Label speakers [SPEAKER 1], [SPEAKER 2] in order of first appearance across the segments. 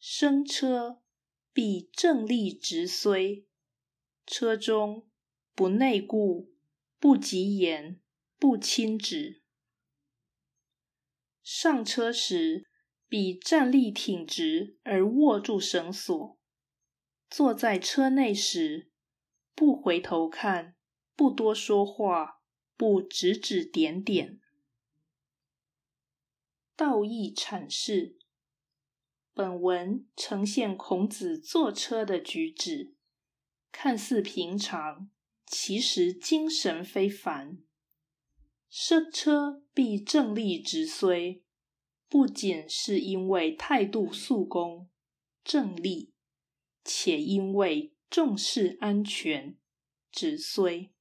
[SPEAKER 1] 生车必正立直虽，车中不内顾，不及言，不亲止。上车时必站立挺直而握住绳索；坐在车内时，不回头看，不多说话，不指指点点。道义阐释。本文呈现孔子坐车的举止，看似平常，其实精神非凡。生车必正立直虽，不仅是因为态度肃恭、正立，且因为重视安全，直虽，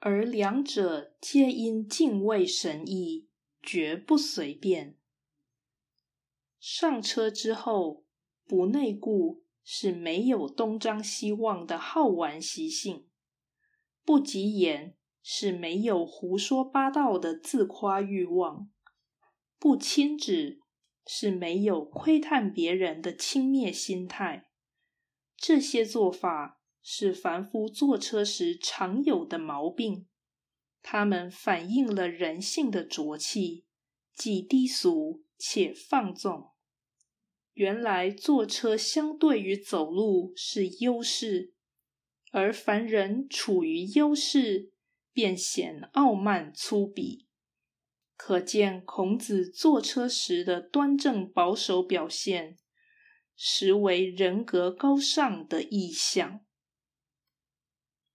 [SPEAKER 1] 而两者皆因敬畏神意，绝不随便。上车之后不内顾，是没有东张西望的好玩习性；不急言，是没有胡说八道的自夸欲望；不亲指，是没有窥探别人的轻蔑心态。这些做法是凡夫坐车时常有的毛病，他们反映了人性的浊气，既低俗且放纵。原来坐车相对于走路是优势，而凡人处于优势，便显傲慢粗鄙。可见孔子坐车时的端正保守表现，实为人格高尚的意象。